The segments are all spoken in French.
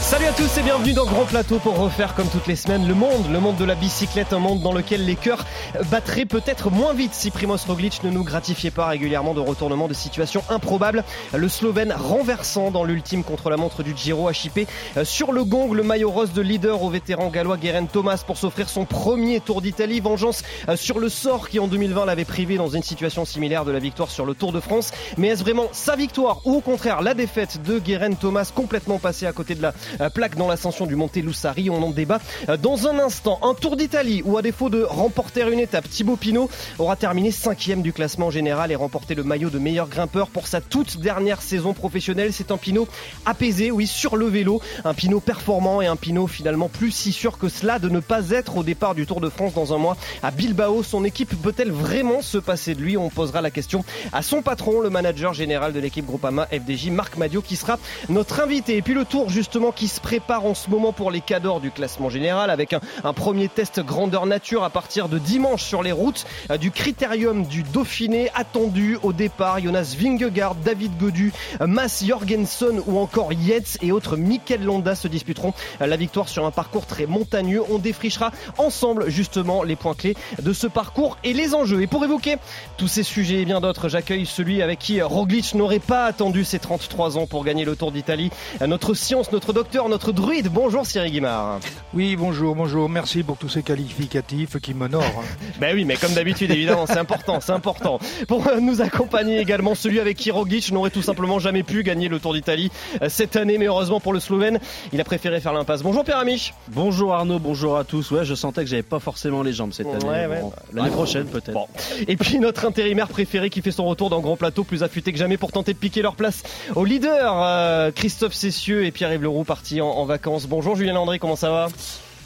Salut à tous et bienvenue dans Grand Plateau pour refaire comme toutes les semaines le monde, le monde de la bicyclette, un monde dans lequel les cœurs battraient peut-être moins vite si Primoz Roglic ne nous gratifiait pas régulièrement de retournements de situations improbables. Le Slovène renversant dans l'ultime contre-la-montre du Giro a chippé euh, sur le gong le maillot rose de leader au vétéran gallois Guerin Thomas pour s'offrir son premier Tour d'Italie. Vengeance euh, sur le sort qui en 2020 l'avait privé dans une situation similaire de la victoire sur le Tour de France. Mais est-ce vraiment sa victoire ou au contraire la défaite de Guerin Thomas complètement passée à côté de la euh, plaque dans l'ascension du Monte Lussari. On en débat euh, dans un instant. Un Tour d'Italie où, à défaut de remporter une étape, Thibaut Pinot aura terminé cinquième du classement général et remporté le maillot de meilleur grimpeur pour sa toute dernière saison professionnelle. C'est un Pinot apaisé, oui, sur le vélo. Un Pinot performant et un Pinot finalement plus si sûr que cela de ne pas être au départ du Tour de France dans un mois à Bilbao. Son équipe peut-elle vraiment se passer de lui? On posera la question à son patron, le manager général de l'équipe Groupama FDJ, Marc Madio, qui sera notre invité. Et puis le Tour justement qui se prépare en ce moment pour les cadors du classement général avec un, un, premier test grandeur nature à partir de dimanche sur les routes euh, du critérium du Dauphiné attendu au départ. Jonas Vingegaard, David Godu, euh, Mass Jorgensen ou encore Yates et autres Mikel Londa se disputeront euh, la victoire sur un parcours très montagneux. On défrichera ensemble justement les points clés de ce parcours et les enjeux. Et pour évoquer tous ces sujets et bien d'autres, j'accueille celui avec qui Roglic n'aurait pas attendu ses 33 ans pour gagner le Tour d'Italie. Notre science, notre docteur, notre druide. Bonjour Cyril Guimard. Oui, bonjour, bonjour. Merci pour tous ces qualificatifs qui m'honorent. ben oui, mais comme d'habitude, évidemment, c'est important, c'est important. Pour nous accompagner également, celui avec qui Roglic n'aurait tout simplement jamais pu gagner le Tour d'Italie euh, cette année, mais heureusement pour le Slovène, il a préféré faire l'impasse. Bonjour Pierre Amiche. Bonjour Arnaud, bonjour à tous. Ouais, je sentais que j'avais pas forcément les jambes cette année. Ouais, ouais. Bon, L'année prochaine peut-être. Bon. Et puis notre intérimaire préféré qui fait son retour dans Grand Plateau, plus affûté que jamais pour tenter de piquer leur place au leader, euh, Christophe Cessieux et Pierre-Yves Leroux partis en, en, vacances. Bonjour Julien Landré, comment ça va?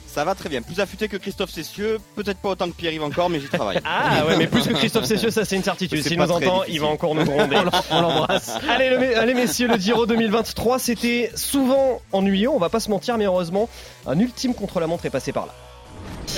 Ça va très bien, plus affûté que Christophe Cessieux, peut-être pas autant que Pierre-Yves encore, mais j'y travaille. Ah ouais, mais plus que Christophe Cessieux, ça c'est une certitude. S'il nous entend, difficile. il va encore nous gronder. On l'embrasse. allez, le, allez messieurs, le Giro 2023, c'était souvent ennuyeux, on va pas se mentir, mais heureusement, un ultime contre-la-montre est passé par là.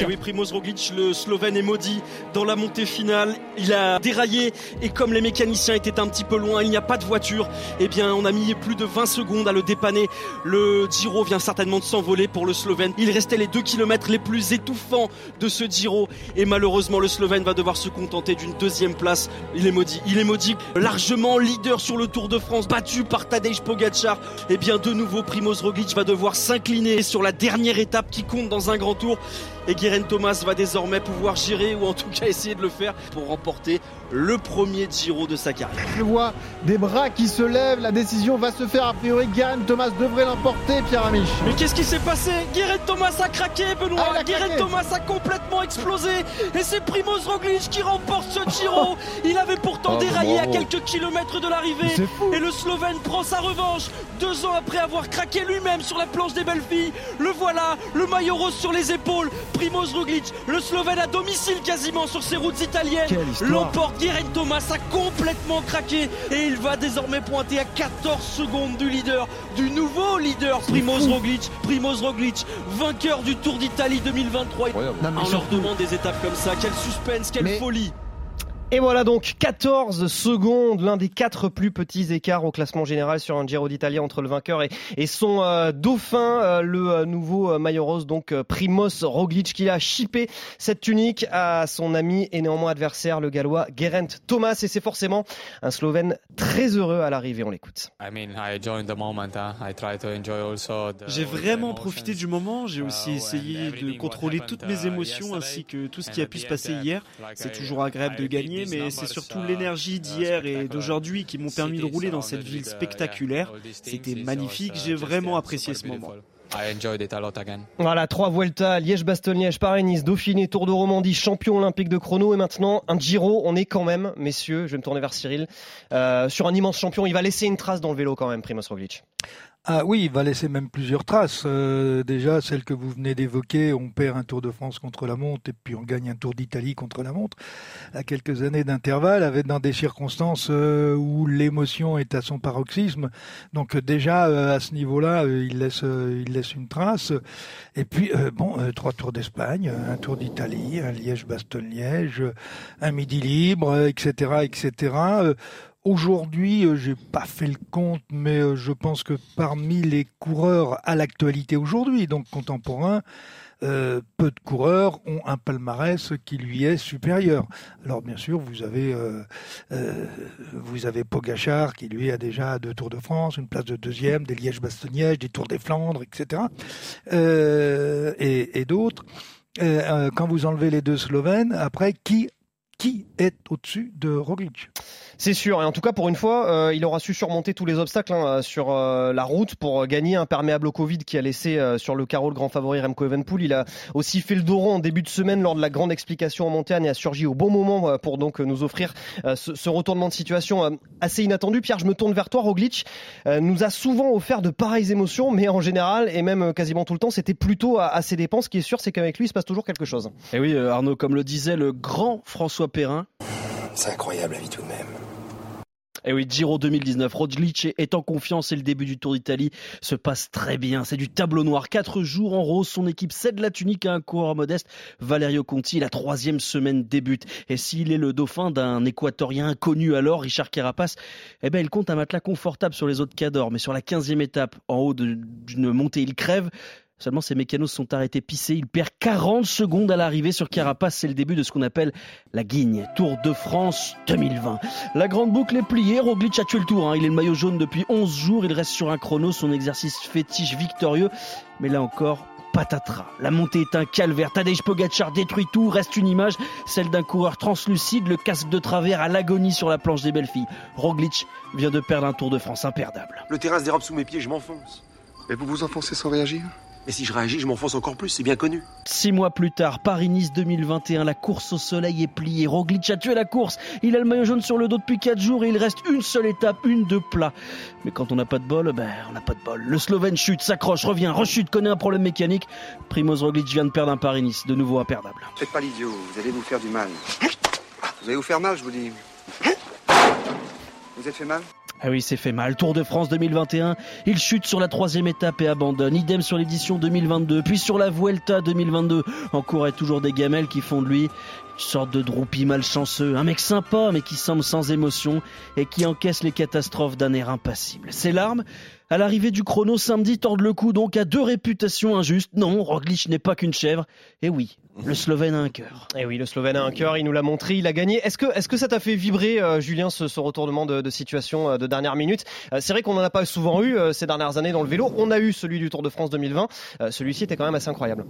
Et oui, Primoz Roglic, le Slovène est maudit dans la montée finale. Il a déraillé et comme les mécaniciens étaient un petit peu loin, il n'y a pas de voiture. Eh bien, on a mis plus de 20 secondes à le dépanner. Le Giro vient certainement de s'envoler pour le Slovène. Il restait les 2 km les plus étouffants de ce Giro et malheureusement, le Slovène va devoir se contenter d'une deuxième place. Il est maudit. Il est maudit. Largement leader sur le Tour de France, battu par Tadej Pogacar. Eh bien, de nouveau, Primoz Roglic va devoir s'incliner sur la dernière étape qui compte dans un grand tour. Et Guérin Thomas va désormais pouvoir gérer ou en tout cas essayer de le faire pour remporter le premier Giro de sa carrière. Je vois des bras qui se lèvent, la décision va se faire a priori. Guérin Thomas devrait l'emporter, Pierre Amiche. Mais qu'est-ce qui s'est passé? Guérin Thomas a craqué, Benoît. Ah, Guérin Thomas a complètement explosé et c'est Primoz Roglic qui remporte ce Giro. Il avait pourtant oh, déraillé bravo. à quelques kilomètres de l'arrivée et le Slovène prend sa revanche deux ans après avoir craqué lui-même sur la planche des belles filles. Le voilà, le maillot rose sur les épaules. Primoz Roglic, le Slovène à domicile quasiment sur ses routes italiennes, l'emporte. Guérin Thomas a complètement craqué et il va désormais pointer à 14 secondes du leader, du nouveau leader Primoz Roglic. Primoz Roglic, vainqueur du Tour d'Italie 2023. Non, On leur demande des étapes comme ça, quel suspense, quelle mais... folie. Et voilà donc 14 secondes, l'un des quatre plus petits écarts au classement général sur un Giro d'Italie entre le vainqueur et, et son euh, dauphin, euh, le euh, nouveau maillot rose, donc Primoz Roglic, qui a chippé cette tunique à son ami et néanmoins adversaire, le gallois Geraint Thomas. Et c'est forcément un Slovène très heureux à l'arrivée, on l'écoute. J'ai vraiment profité du moment, j'ai aussi essayé de contrôler toutes mes émotions ainsi que tout ce qui a pu se passer hier. C'est toujours agréable de gagner mais c'est surtout l'énergie d'hier et d'aujourd'hui qui m'ont permis de rouler dans cette ville spectaculaire. C'était magnifique, j'ai vraiment apprécié ce moment. Voilà, trois Vuelta, Liège-Bastogne-Liège, Paris-Nice, Dauphiné, Tour de Romandie, champion olympique de chrono et maintenant un Giro. On est quand même, messieurs, je vais me tourner vers Cyril, euh, sur un immense champion. Il va laisser une trace dans le vélo quand même, Primoz Roglic. Ah oui, il va laisser même plusieurs traces. Euh, déjà, celle que vous venez d'évoquer, on perd un Tour de France contre la montre et puis on gagne un Tour d'Italie contre la montre à quelques années d'intervalle, avec dans des circonstances euh, où l'émotion est à son paroxysme. Donc déjà euh, à ce niveau-là, il laisse il laisse une trace. Et puis bon, trois Tours d'Espagne, un Tour d'Italie, un Liège-Bastogne-Liège, un Midi libre, etc., etc. Aujourd'hui, euh, j'ai pas fait le compte, mais euh, je pense que parmi les coureurs à l'actualité aujourd'hui, donc contemporains, euh, peu de coureurs ont un palmarès qui lui est supérieur. Alors bien sûr, vous avez vous avez Pogachar qui lui a déjà deux Tours de France, une place de deuxième, des Liège-Bastogne, des Tours des Flandres, etc. et, et d'autres. quand vous enlevez les deux Slovènes, après qui qui est au-dessus de Roglic? C'est sûr, et en tout cas pour une fois, euh, il aura su surmonter tous les obstacles hein, sur euh, la route pour gagner un perméable au Covid qui a laissé euh, sur le carreau le grand favori Remco Evenpool. Il a aussi fait le dos rond en début de semaine lors de la grande explication en montagne et a surgi au bon moment pour donc nous offrir ce, ce, retournement de situation assez inattendu. Pierre, je me tourne vers toi. Roglic nous a souvent offert de pareilles émotions, mais en général et même quasiment tout le temps, c'était plutôt à, à ses dépens. Ce qui est sûr, c'est qu'avec lui, il se passe toujours quelque chose. Et oui, Arnaud, comme le disait le grand François Perrin. C'est incroyable la vie tout de même. Et oui, Giro 2019, Roglic est en confiance et le début du Tour d'Italie se passe très bien. C'est du tableau noir. Quatre jours en rose, son équipe cède la tunique à un coureur modeste, Valerio Conti. La troisième semaine débute. Et s'il est le dauphin d'un équatorien inconnu alors, Richard Carapace, eh ben, il compte un matelas confortable sur les autres cadors. Mais sur la quinzième étape, en haut d'une montée, il crève. Seulement, ses mécanos sont arrêtés pissés. Il perd 40 secondes à l'arrivée sur Carapace. C'est le début de ce qu'on appelle la guigne. Tour de France 2020. La grande boucle est pliée. Roglic a tué le tour. Hein. Il est le maillot jaune depuis 11 jours. Il reste sur un chrono. Son exercice fétiche victorieux. Mais là encore, patatras. La montée est un calvaire. Tadej Pogacar détruit tout. Reste une image, celle d'un coureur translucide, le casque de travers à l'agonie sur la planche des belles filles. Roglic vient de perdre un Tour de France imperdable. Le terrain se dérobe sous mes pieds, je m'enfonce. Et vous vous enfoncez sans réagir? Mais si je réagis, je m'enfonce encore plus, c'est bien connu. Six mois plus tard, Paris-Nice 2021, la course au soleil est pliée. Roglic a tué la course. Il a le maillot jaune sur le dos depuis quatre jours et il reste une seule étape, une de plat. Mais quand on n'a pas de bol, ben on n'a pas de bol. Le Slovène chute, s'accroche, revient, rechute, connaît un problème mécanique. Primoz Roglic vient de perdre un Paris-Nice, de nouveau imperdable. Faites pas l'idiot, vous allez vous faire du mal. Vous allez vous faire mal, je vous dis. Vous êtes fait mal? Ah oui, c'est fait mal. Tour de France 2021, il chute sur la troisième étape et abandonne. Idem sur l'édition 2022, puis sur la Vuelta 2022. En cours, toujours des gamelles qui font de lui une sorte de droupi malchanceux, un mec sympa mais qui semble sans émotion et qui encaisse les catastrophes d'un air impassible. Ses larmes, à l'arrivée du chrono samedi, tordent le cou donc à deux réputations injustes. Non, Roglic n'est pas qu'une chèvre. Et oui, le Slovène a un cœur. Et oui, le Slovène a un cœur, il nous l'a montré, il a gagné. Est-ce que, est-ce que ça t'a fait vibrer, euh, Julien, ce, retournement de, situation euh, de dernière minute? Euh, C'est vrai qu'on n'en a pas souvent eu ces dernières années dans le vélo. On a eu celui du Tour de France 2020. Celui-ci était quand même assez incroyable.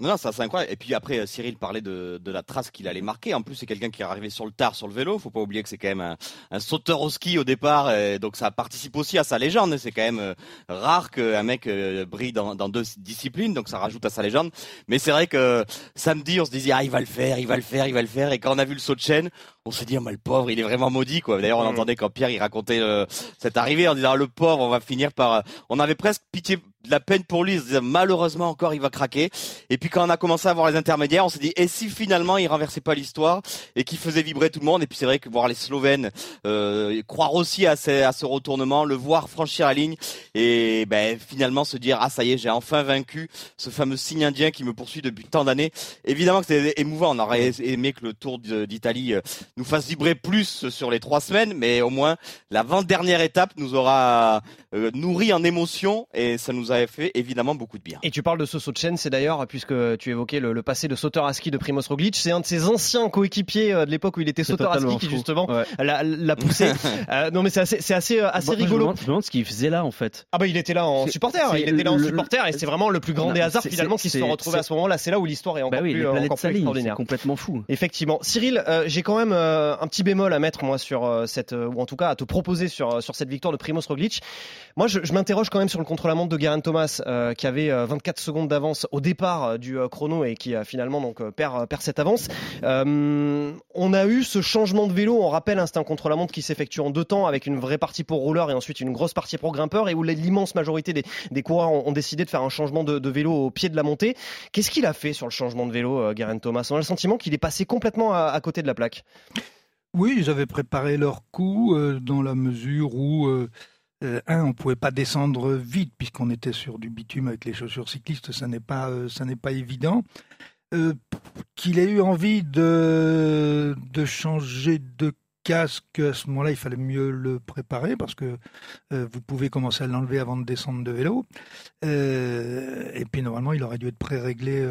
Non, ça c'est incroyable. Et puis après, Cyril parlait de, de la trace qu'il allait marquer. En plus, c'est quelqu'un qui est arrivé sur le tard sur le vélo. Faut pas oublier que c'est quand même un, un, sauteur au ski au départ, et donc ça participe aussi à sa légende. C'est quand même euh, rare qu'un mec euh, brille dans, dans, deux disciplines, donc ça rajoute à sa légende. Mais c'est vrai que samedi, on se disait ah il va le faire, il va le faire, il va le faire. Et quand on a vu le saut de chaîne, on s'est dit mais le pauvre, il est vraiment maudit quoi. D'ailleurs, on mm. entendait quand Pierre il racontait euh, cette arrivée en disant ah, le pauvre, on va finir par. On avait presque pitié de la peine pour lui, il se disait, malheureusement encore il va craquer. Et puis quand on a commencé à voir les intermédiaires, on s'est dit et si finalement il renversait pas l'histoire et qu'il faisait vibrer tout le monde? Et puis c'est vrai que voir les Slovènes euh, croire aussi à, ce retournement, le voir franchir la ligne et ben finalement se dire ah ça y est j'ai enfin vaincu ce fameux signe indien qui me poursuit depuis tant d'années. Évidemment que c'était émouvant. On aurait aimé que le Tour d'Italie euh, nous fasse vibrer plus sur les trois semaines, mais au moins l'avant dernière étape nous aura euh, nourri en émotion et ça nous fait évidemment beaucoup de bien. Et tu parles de ce saut de chaîne, c'est d'ailleurs, puisque tu évoquais le, passé de sauteur à ski de Primoz Roglic, c'est un de ses anciens coéquipiers euh, de l'époque où il était sauteur à ski qui justement l'a poussé. Euh, non mais c'est assez, c'est assez, euh, rigolo. Je me, demande, ce qu'il faisait là en fait. Ah bah il était là en supporter, il était là en supporter et c'est vraiment le plus grand des hasards finalement qui se sont retrouvés à ce moment-là. C'est là où l'histoire est encore bah oui, plus, encore plus extraordinaire. complètement fou. Effectivement. Cyril, j'ai quand même un petit bémol à mettre moi sur cette, ou en tout cas à te proposer sur, sur cette victoire de Primoz Roglic. Moi je, je m'interroge quand même sur le contre-la-montre de Geraint Thomas euh, qui avait 24 secondes d'avance au départ du chrono et qui finalement donc perd, perd cette avance. on a eu ce changement de vélo, on rappelle, hein, c'est un contre-la-montre qui s'effectue en deux temps avec une vraie partie pour rouleur et ensuite une grosse partie pour grimpeur et où l'immense majorité des, coureurs ont, décidé de faire un changement de, vélo au pied de la montée. Qu'est-ce qu'il a fait sur le changement de vélo, Guerin Thomas? On a le sentiment qu'il est passé complètement à, côté de la plaque. Oui, ils avaient préparé leur coup dans la mesure où euh, un, on pouvait pas descendre vite puisqu'on était sur du bitume avec les chaussures cyclistes, ça n'est pas, euh, évident. Euh, qu'il ait eu envie de, de changer de casque, à ce moment-là, il fallait mieux le préparer parce que vous pouvez commencer à l'enlever avant de descendre de vélo. et puis normalement, il aurait dû être pré-réglé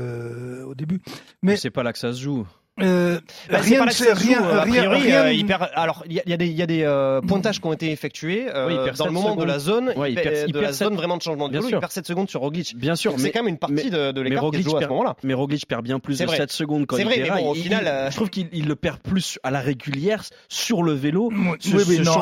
au début. Mais c'est pas là que ça se joue. Euh, bah, rien, pas rien, a priori, rien, euh, il perd, alors il y, y, a des, y a des euh, pointages qui ont été effectués euh, oui, dans le moment secondes. de la zone, ouais, il perd, de la zone vraiment de changement de vélo, il perd 7 secondes sur Roglic. Bien sûr, mais c'est quand même une partie de, de l'écart qui joue à ce moment-là. Mais Roglic perd bien plus de vrai. 7 secondes quand il vrai, mais bon, au final, je trouve qu'il le perd plus à la régulière sur le vélo. Ce, oui, oui, non,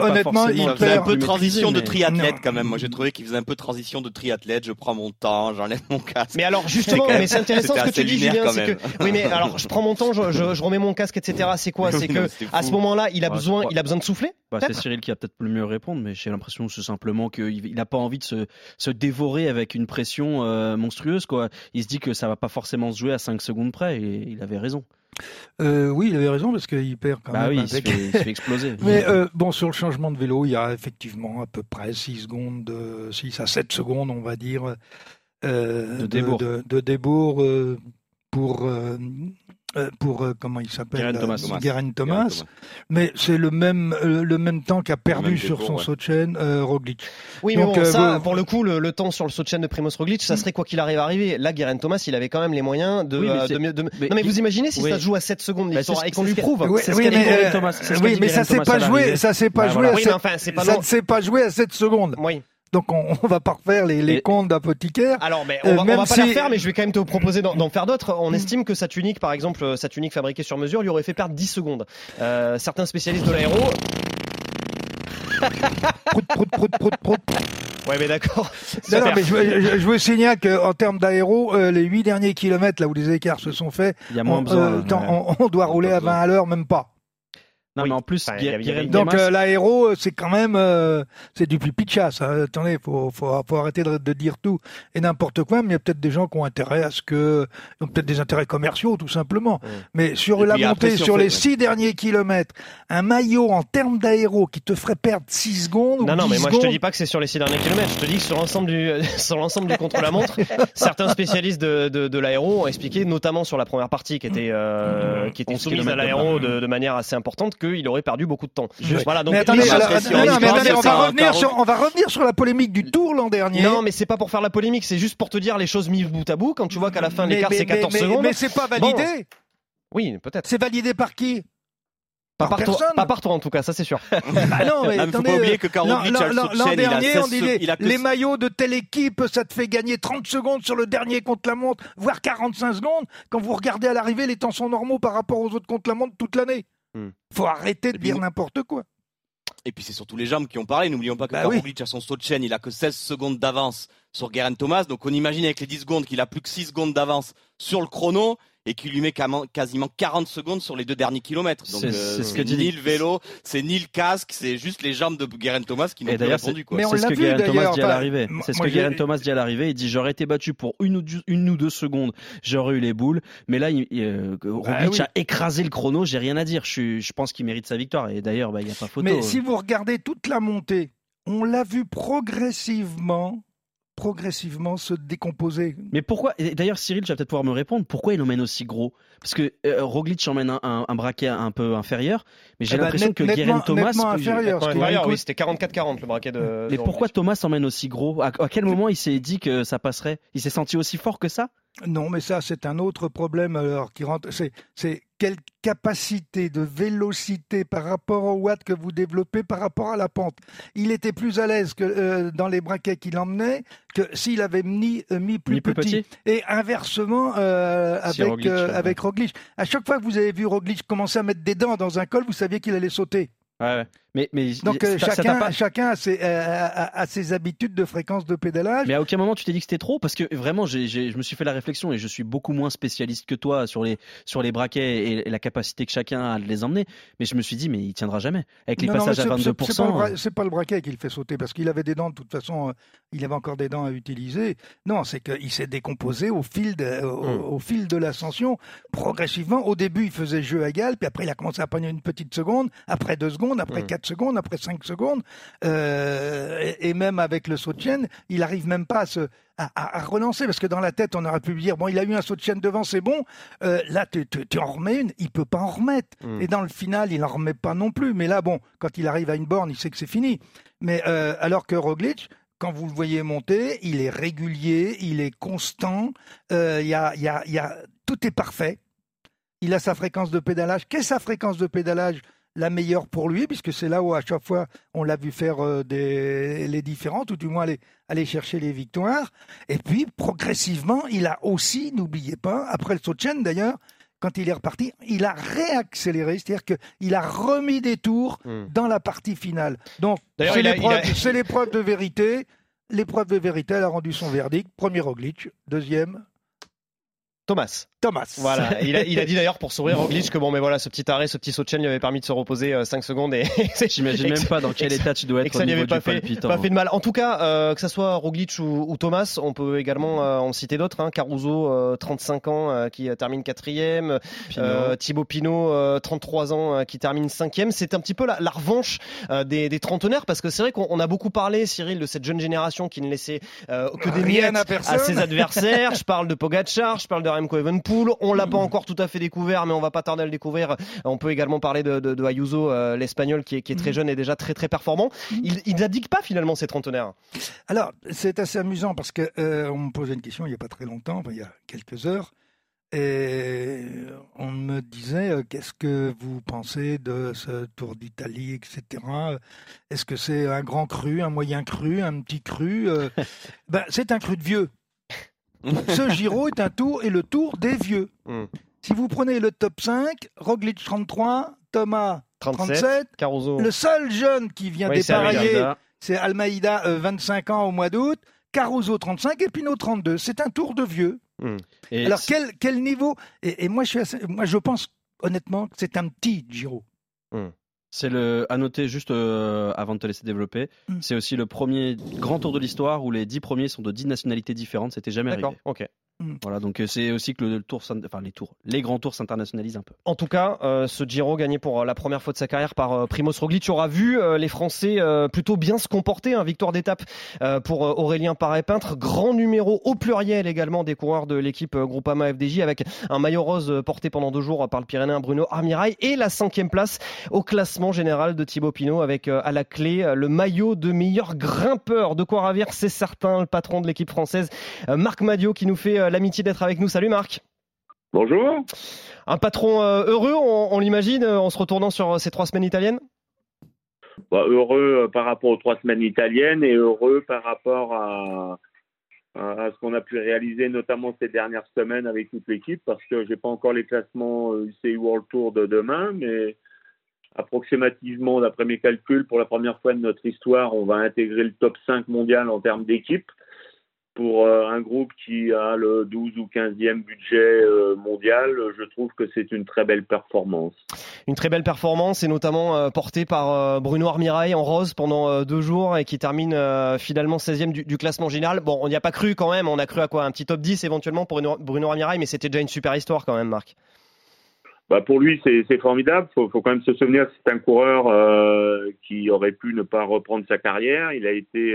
honnêtement, il faisait un peu transition de triathlète quand même. Moi, j'ai trouvé qu'il faisait un peu transition de triathlète. Je prends mon temps, j'enlève mon casque. Mais alors justement, mais c'est intéressant ce que tu dis, Julien, c'est que oui, mais alors je prends mon temps, je remets mon casque, etc. C'est quoi C'est que à ce moment-là, il a besoin, il a besoin de souffler. Bah, c'est Cyril qui a peut-être le mieux répondre, mais j'ai l'impression c'est simplement qu'il n'a pas envie de se, se, dévorer avec une pression euh, monstrueuse. Quoi. Il se dit que ça va pas forcément se jouer à 5 secondes près, et il avait raison. Euh, oui, il avait raison parce qu'il perd quand bah même. Oui, il, se fait, exploser. Mais euh, bon, sur le changement de vélo, il y a effectivement à peu près 6 secondes, 6 à 7 secondes, on va dire, de, débours. de, de débours pour euh, pour euh, comment il s'appelle Guerin Thomas. Thomas. Thomas. Mais c'est le même euh, le même temps qu'a perdu sur son ouais. saut de chaîne Roglic. Oui, Donc, mais bon, ça, pour le coup, le, le, temps sur le saut de chaîne de Primoz Roglic, ça serait quoi qu'il arrive à arriver. Là, Guerin Thomas, il avait quand même les moyens de. Oui, de, de, mais non, mais vous imaginez si oui. ça se joue à 7 secondes bah, et qu'on lui prouve. Oui, oui mais, Thomas, oui, mais ça s'est pas joué. Ça s'est pas joué. Ça ne s'est pas joué à 7 secondes. Oui. Donc on, on, va pas refaire les, les comptes d'apothicaire. Alors mais on va, euh, on va pas si... les refaire, mais je vais quand même te proposer d'en faire d'autres. On estime que sa tunique, par exemple, sa tunique fabriquée sur mesure, lui aurait fait perdre 10 secondes. Euh, certains spécialistes de l'aéro. prout, prout, prout, prout, prout. Ouais, mais d'accord. Non, non, mais je, je, je, vous signale qu'en termes d'aéro, euh, les 8 derniers kilomètres, là où les écarts se sont faits, Il y a moins on, besoin, euh, ouais. on, on, doit rouler à 20 à l'heure, même pas. Non, oui. mais en plus, enfin, donc euh, l'aéro, c'est quand même euh, c'est du pipi de chasse. Hein. Attendez, faut, faut faut arrêter de, de dire tout et n'importe quoi. Mais il y a peut-être des gens qui ont intérêt à ce que, ont peut-être des intérêts commerciaux tout simplement. Mmh. Mais sur et la montée, sur les six derniers kilomètres, un maillot en termes d'aéro qui te ferait perdre 6 secondes. Non, non, mais moi secondes... je te dis pas que c'est sur les six derniers kilomètres. Je te dis que sur l'ensemble du sur l'ensemble du contre-la-montre, certains spécialistes de, de, de l'aéro ont expliqué, notamment sur la première partie qui était euh, mmh. qui était soumise à l'aéro de, de manière assez importante, qu'il aurait perdu beaucoup de temps. Juste, voilà, donc, mais attendez, alors, non, non, mais attendez on, va revenir sur, on va revenir sur la polémique du Tour l'an dernier. Non, mais c'est pas pour faire la polémique, c'est juste pour te dire les choses mises bout à bout. Quand tu vois qu'à la fin, l'écart c'est 14 mais, secondes. Mais c'est pas validé. Bon. Oui, peut-être. C'est validé par qui? Pas par, toi, pas par toi en tout cas, ça c'est sûr. bah non, mais il attendez, faut pas oublier que le L'an dernier, on dit les, les maillots de telle équipe, ça te fait gagner 30 secondes sur le dernier contre-la-montre, voire 45 secondes. Quand vous regardez à l'arrivée, les temps sont normaux par rapport aux autres contre-la-montre toute l'année. Hmm. Faut arrêter de dire n'importe quoi. Et puis c'est surtout les jambes qui ont parlé. N'oublions pas que bah oui. A son saut de chaîne, il a que 16 secondes d'avance sur Guerin Thomas. Donc on imagine avec les 10 secondes qu'il a plus que 6 secondes d'avance sur le chrono et qui lui met quasiment 40 secondes sur les deux derniers kilomètres. Donc c'est euh, ce que ni dit. le vélo, c'est ni le casque, c'est juste les jambes de Guerin Thomas qui n'ont pas répondu. Quoi. Mais c'est ce que Guerin Thomas dit à l'arrivée. Bah, C'est ce que Guerin Thomas dit à l'arrivée. Il dit j'aurais été battu pour une ou deux, une ou deux secondes, j'aurais eu les boules. Mais là, il, euh, Roglic bah, oui. a écrasé le chrono. J'ai rien à dire. Je, je pense qu'il mérite sa victoire. Et d'ailleurs, bah, il n'y a pas photo. Mais si vous regardez toute la montée, on l'a vu progressivement progressivement se décomposer. Mais pourquoi D'ailleurs, Cyril, tu vas peut-être pouvoir me répondre. Pourquoi il emmène aussi gros? Parce que euh, Roglic emmène un, un, un, braquet un peu inférieur, mais j'ai eh ben, l'impression net, que Guerin Thomas. nettement inférieur. Ouais, inférieur oui, c'était 44-40 le braquet de. Mais de pourquoi Roglic. Thomas emmène aussi gros? À, à quel moment il s'est dit que ça passerait? Il s'est senti aussi fort que ça? Non, mais ça, c'est un autre problème alors qui rentre. C'est, c'est quelle capacité de vélocité par rapport au watt que vous développez par rapport à la pente. Il était plus à l'aise que euh, dans les braquets qu'il emmenait que s'il avait mis, euh, mis plus, petit. petit. Et inversement euh, avec Roglic, euh, avec Roglic. À chaque fois que vous avez vu Roglic commencer à mettre des dents dans un col, vous saviez qu'il allait sauter. Ouais, mais, mais Donc euh, chacun, pas... chacun a ses, euh, a, ses, habitudes de fréquence de pédalage. Mais à aucun moment tu t'es dit que c'était trop parce que vraiment j'ai, je me suis fait la réflexion et je suis beaucoup moins spécialiste que toi sur les, sur les braquets et, la capacité que chacun a de les emmener. Mais je me suis dit mais il tiendra jamais avec les passages à 22%. C'est pas, le braquet qui le fait sauter parce qu'il avait des dents de toute façon, euh, il avait encore des dents à utiliser. Non, c'est qu'il s'est décomposé au fil de, au, hmm. fil de l'ascension progressivement. Au début il faisait jeu à égal puis après il a commencé à prendre une petite seconde, après deux secondes, après hmm. quatre secondes, après cinq secondes, euh, et, même avec le saut de chaîne, il arrive même pas à se à, relancer parce que dans la tête on aurait pu dire bon il a eu un saut de chaîne devant c'est bon euh, là tu, en remets une il peut pas en remettre hmm. et dans le final il en remet pas non plus mais là bon quand il arrive à une borne il sait que c'est fini mais euh, alors que Roglic quand vous le voyez monter, il est régulier, il est constant, il y a, y a, y a, tout est parfait. Il a sa fréquence de pédalage. Qu'est sa fréquence de pédalage? La meilleure pour lui, puisque c'est là où à chaque fois on l'a vu faire euh, des, les différentes, ou du moins aller, aller chercher les victoires. Et puis progressivement, il a aussi, n'oubliez pas, après le saut de chaîne d'ailleurs, quand il est reparti, il a réaccéléré, c'est-à-dire qu'il a remis des tours hmm. dans la partie finale. Donc c'est l'épreuve de vérité. L'épreuve de vérité, elle a rendu son verdict. Premier Roglic, deuxième Thomas. Thomas. Voilà, il a, il a dit d'ailleurs pour sourire Roglic que bon, mais voilà, ce petit arrêt, ce petit saut de chaîne lui avait permis de se reposer 5 euh, secondes et j'imagine même pas dans quel état tu dois être. ça n'y avait pas fait, pas fait de mal. En tout cas, euh, que ça soit Roglic ou, Thomas, on peut également euh, en citer d'autres. Hein. Caruso, 35 ans, qui termine quatrième. Thibaut Pinot, 33 ans, qui termine cinquième. C'est un petit peu la, revanche des, des, trentenaires parce que c'est vrai qu'on a beaucoup parlé, Cyril, de cette jeune génération qui ne laissait que des miettes à, à, ses adversaires. je parle de Pogacar, je parle de Remco Evenpool. On l'a pas encore tout à fait découvert, mais on va pas tarder à le découvrir. On peut également parler de, de, Ayuso, euh, l'espagnol, qui est, qui est, très mm. jeune et déjà très très performant. Mm. Il, il n'indique pas finalement ces trentenaires. Alors, c'est assez amusant parce que euh, on me posait une question il y a pas très longtemps, il y a quelques heures. Et on me disait, euh, qu'est-ce que vous pensez de ce Tour d'Italie, etc. Est-ce que c'est un grand cru, un moyen cru, un petit cru ben, C'est un cru de vieux. Ce Giro est un tour et le tour des vieux. Hmm. Si vous prenez le top 5, Roglic 33, Thomas 37, le seul jeune qui vient dépareiller, c'est Almeida, 25 euh, ans au mois d'août, Caruso 35 et Pinot 32. C'est un tour de vieux. Hmm. Alors quel, quel niveau? Et, moi, je suis moi je pense honnêtement que c'est un petit Giro. Hmm. C'est le à noter juste euh, avant de te laisser développer. C'est aussi le premier grand tour de l'histoire où les dix premiers sont de dix nationalités différentes. C'était jamais arrivé. Ok. Mm. Voilà, donc euh, c'est aussi que le tour, enfin les tours, les grands tours s'internationalisent un peu. En tout cas, euh, ce Giro gagné pour euh, la première fois de sa carrière par Primoz Roglic aura vu les Français plutôt bien se comporter. Hein, victoire d'étape pour Aurélien Paré-Peintre, grand numéro au pluriel également des coureurs de l'équipe Groupama FDJ avec un maillot rose porté pendant deux jours par le Pyrénéen Bruno Armirail et la cinquième place au classement général de Thibaut Pinot avec à la clé le maillot de meilleur grimpeur. De quoi ravir, c'est certain, le patron de l'équipe française Marc Madio qui nous fait l'amitié d'être avec nous. Salut Marc. Bonjour. Un patron euh, heureux, on, l'imagine, euh, en se retournant sur euh, ces trois semaines italiennes bah, Heureux par rapport aux trois semaines italiennes et heureux par rapport à, à ce qu'on a pu réaliser, notamment ces dernières semaines avec toute l'équipe, parce que j'ai pas encore les classements UCI World Tour de demain, mais approximativement, d'après mes calculs, pour la première fois de notre histoire, on va intégrer le top 5 mondial en termes d'équipe pour euh, un groupe qui a le 12 ou 15e budget euh, mondial, je trouve que c'est une très belle performance. Une très belle performance et notamment euh, portée par Bruno Armirail en rose pendant deux jours et qui termine finalement 16e du, classement général. Bon, on n'y a pas cru quand même, on a cru à quoi Un petit top 10 éventuellement pour Bruno Armirail, mais c'était déjà une super histoire quand même, Marc. Bah pour lui, c'est formidable. Il faut, faut, quand même se souvenir que c'est un coureur qui aurait pu ne pas reprendre sa carrière. Il a été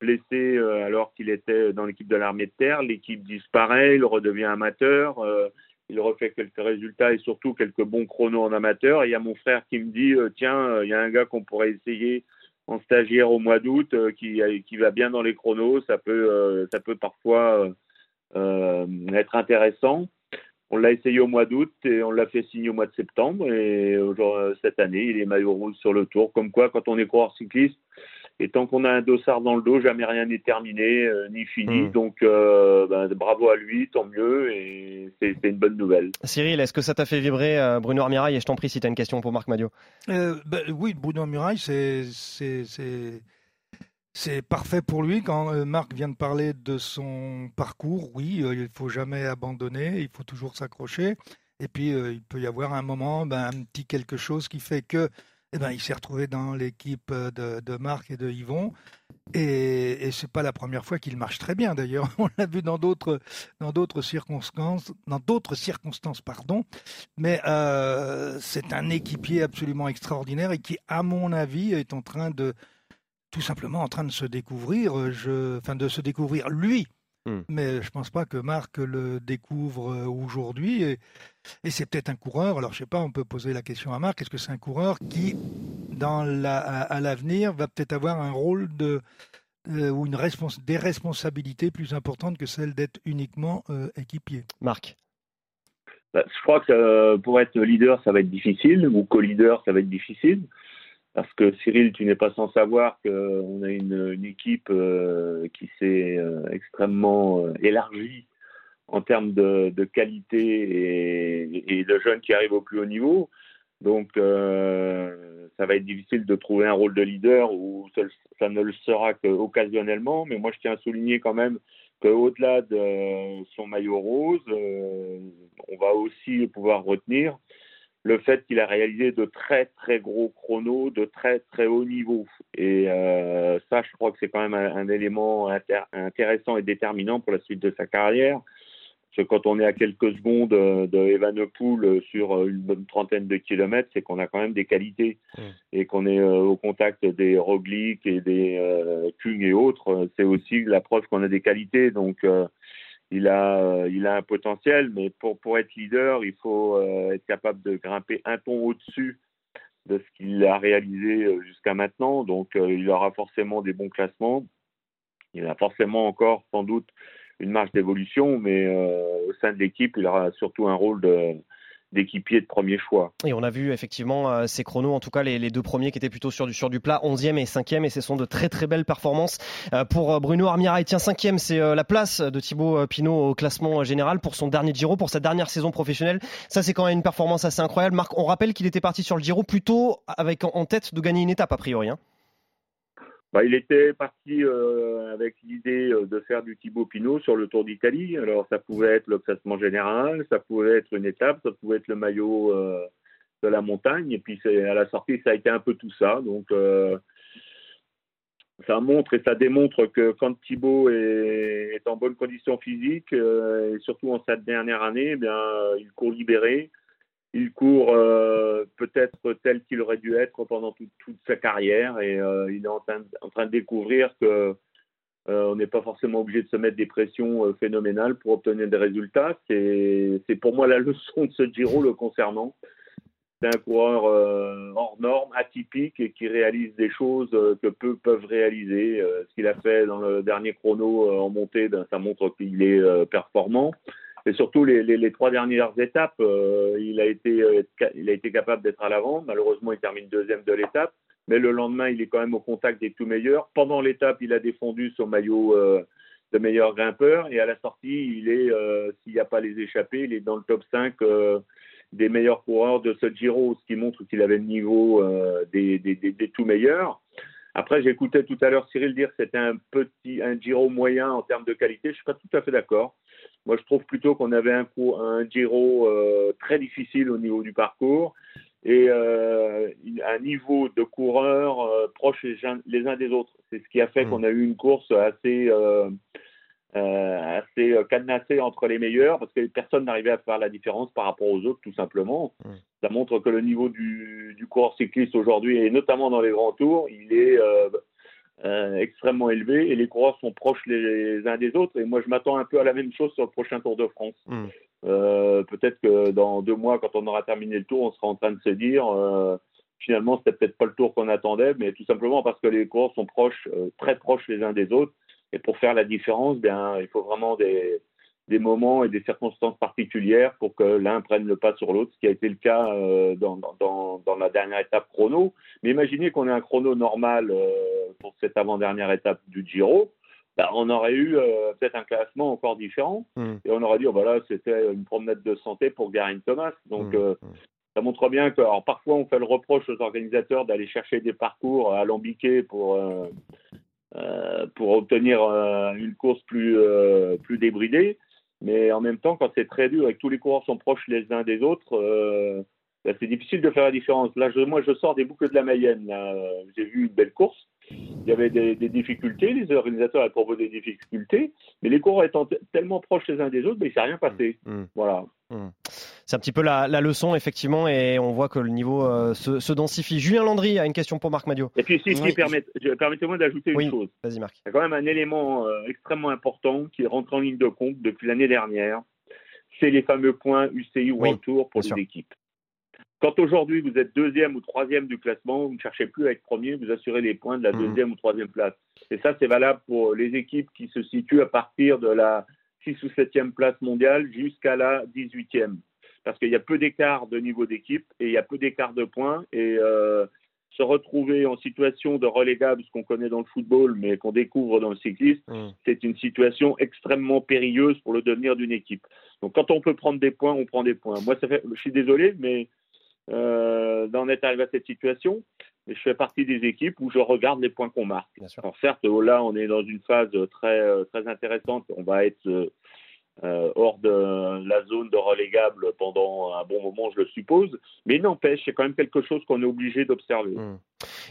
blessé euh, alors qu'il était dans l'équipe de l'armée de terre. L'équipe disparaît, il redevient amateur. Euh, il refait quelques résultats et surtout quelques bons chronos en amateur. Il y a mon frère qui me dit euh, tiens, il y a un gars qu'on pourrait essayer en stagiaire au mois d'août qui, qui va bien dans les chronos. Ça peut, ça peut parfois être intéressant. On l'a essayé au mois d'août et on l'a fait signer au mois de septembre. Et cette année, il est maillot rouge sur le tour. Comme quoi, quand on est coureur cycliste, et tant qu'on a un dossard dans le dos, jamais rien n'est terminé euh, ni fini. Hmm. Donc euh, ben, bravo à lui, tant mieux, et c'est une bonne nouvelle. Cyril, est-ce que ça t'a fait vibrer euh, Bruno Armirail? Et je t'en prie si tu as une question pour Marc Madio. Ben, oui, Bruno Armirail, c'est c'est parfait pour lui. Quand Marc vient de parler de son parcours, oui, il faut jamais abandonner, il faut toujours s'accrocher. Et puis, il peut y avoir un moment, ben, un petit quelque chose qui fait que eh ben, il s'est retrouvé dans l'équipe de, Marc et de Yvon. Et, et c'est pas la première fois qu'il marche très bien d'ailleurs. On l'a vu dans d'autres dans d'autres circonstances, dans d'autres circonstances, pardon. Mais euh, c'est un équipier absolument extraordinaire et qui, à mon avis, est en train de tout simplement en train de se découvrir. Je, enfin, de se découvrir lui Hmm. Mais je pense pas que Marc le découvre euh, aujourd'hui. Et, c'est peut-être un coureur. Alors, je sais pas, on peut poser la question à Marc. Est-ce que c'est un coureur qui, dans la, à, l'avenir, va peut-être avoir un rôle de euh, ou une des responsabilités plus importantes que celle d'être uniquement euh, équipier? Marc. Bah, je crois que pour être leader, ça va être difficile, ou co-leader, ça va être difficile. Parce que Cyril, tu n'es pas sans savoir qu'on a une, équipe euh, qui s'est euh, extrêmement euh, élargie en termes de, qualité et, de jeunes qui arrivent au plus haut niveau. Donc, ça va être difficile de trouver un rôle de leader ou ça, ne le sera qu'occasionnellement. Mais moi, je tiens à souligner quand même qu'au-delà de son maillot rose, on va aussi pouvoir retenir le fait qu'il a réalisé de très très gros chronos de très très haut niveau. Et euh, ça, je crois que c'est quand même un, élément intéressant et déterminant pour la suite de sa carrière. Parce que quand on est à quelques secondes de Evenepoel sur une bonne trentaine de kilomètres, c'est qu'on a quand même des qualités mmh. et qu'on est euh, au contact des Roglic et des euh, Kung et autres. C'est aussi la preuve qu'on a des qualités. Donc euh, il a, euh, il a un potentiel, mais pour, pour être leader, il faut euh, être capable de grimper un ton au-dessus de ce qu'il a réalisé euh, jusqu'à maintenant. Donc, il aura forcément des bons classements. Il a forcément encore, sans doute, une marge d'évolution, mais au sein de l'équipe, il aura surtout un rôle de, d'équipiers de premier choix. Et on a vu effectivement euh, ces chronos, en tout cas les, deux premiers qui étaient plutôt sur du, sur du plat, 11e et 5e, et ce sont de très très belles performances euh, pour euh, Bruno Armirail. Tiens, 5e, c'est la place de Thibaut Pinot au classement général pour son dernier Giro, pour sa dernière saison professionnelle. Ça, c'est quand même une performance assez incroyable. Marc, on rappelle qu'il était parti sur le Giro plutôt avec en tête de gagner une étape a priori. Hein. Bah, il était parti euh, avec l'idée euh, de faire du Thibaut Pinot sur le Tour d'Italie. Alors ça pouvait être le classement général, ça pouvait être une étape, ça pouvait être le maillot euh, de la montagne. Et puis à la sortie, ça a été un peu tout ça. Donc ça montre et ça démontre que quand Thibaut est, est en bonne condition physique, et surtout en cette dernière année, eh bien il court libéré il court euh, peut-être tel qu'il aurait dû être pendant toute sa carrière et euh, il est en train, de découvrir que euh, on n'est pas forcément obligé de se mettre des pressions phénoménales pour obtenir des résultats. C'est pour moi la leçon de ce Giro le concernant. C'est un coureur hors norme, atypique et qui réalise des choses que peu peuvent réaliser. ce qu'il a fait dans le dernier chrono en montée, ben, ça montre qu'il est performant et surtout les, les, les, trois dernières étapes, euh, il, a été, euh, il a été capable d'être à l'avant. Malheureusement, il termine deuxième de l'étape, mais le lendemain, il est quand même au contact des tout meilleurs. Pendant l'étape, il a défendu son maillot euh, de meilleur grimpeur, et à la sortie, il est, s'il n'y a pas les échappés, il est dans le top 5 des meilleurs coureurs de ce Giro, ce qui montre qu'il avait le niveau des, des, des, des, tout meilleurs. Après, j'écoutais tout à l'heure Cyril dire que c'était un petit, un Giro moyen en termes de qualité. Je suis pas tout à fait d'accord. Moi, je trouve plutôt qu'on avait un, un Giro euh, très difficile au niveau du parcours et euh, un niveau de coureurs euh, proches les uns, les uns, des autres. C'est ce qui a fait mmh. qu'on a eu une course assez, euh, assez cadenassée entre les meilleurs parce que personne n'arrivait à faire la différence par rapport aux autres, tout simplement. Mmh. Ça montre que le niveau du, du coureur cycliste aujourd'hui, et notamment dans les grands tours, il est euh, extrêmement élevé et les coureurs sont proches les, uns des autres. Et moi, je m'attends un peu à la même chose sur le prochain Tour de France. Euh, peut-être que dans deux mois, quand on aura terminé le tour, on sera en train de se dire euh, finalement, c'était peut-être pas le tour qu'on attendait, mais tout simplement parce que les coureurs sont proches, très proches les uns des autres. Et pour faire la différence, bien, il faut vraiment des, des moments et des circonstances particulières pour que l'un prenne le pas sur l'autre, ce qui a été le cas euh, dans, dans, dans, la dernière étape chrono. Mais imaginez qu'on ait un chrono normal euh, pour cette avant-dernière étape du Giro. Ben, on aurait eu euh, peut-être un classement encore différent Hmm. et on aurait dit oh, voilà c'était une promenade de santé pour Garin Thomas donc Hmm. euh, ça montre bien que alors, parfois on fait le reproche aux organisateurs d'aller chercher des parcours alambiqués pour euh, pour obtenir euh, une course plus euh, plus débridée. Mais en même temps quand c'est très dur et que tous les coureurs sont proches les uns des autres ben, c'est difficile de faire la différence. Là moi je sors des boucles de la Mayenne j'ai vu une belle course il y avait des, des difficultés, les organisateurs avaient proposé des difficultés, mais les coureurs étant tellement proches les uns des autres, ben, il ne s'est rien passé. Hmm. Voilà. Hmm. C'est un petit peu la, la leçon, effectivement, et on voit que le niveau euh, se, se densifie. Julien Landry a une question pour Marc Madio. Et puis, si, si, permet- je- permettez-moi d'ajouter Oui. une chose. Vas-y, Marc. Il y a quand même un élément euh, extrêmement important qui rentre en ligne de compte depuis l'année dernière. C'est les fameux points UCI World Tour pour les équipes. Quand aujourd'hui vous êtes deuxième ou troisième du classement, vous ne cherchez plus à être premier, vous assurez les points de la Mhm. deuxième ou troisième place. Et ça, c'est valable pour les équipes qui se situent à partir de la 6 ou 7e place mondiale jusqu'à la 18e. Parce qu'il y a peu d'écart de niveau d'équipe et il y a peu d'écart de points. Et euh, se retrouver en situation de relégable, ce qu'on connaît dans le football, mais qu'on découvre dans le cyclisme, Hmm. c'est une situation extrêmement périlleuse pour le devenir d'une équipe. Donc quand on peut prendre des points, on prend des points. Moi, ça fait, je suis désolé, mais euh, d'en être arrivé à cette situation, mais je fais partie des équipes où je regarde les points qu'on marque. Alors certes, là, on est dans une phase très euh, très intéressante. On va être euh, hors de la zone de relégable pendant un bon moment, je le suppose. Mais n'empêche, c'est quand même quelque chose qu'on est obligé d'observer.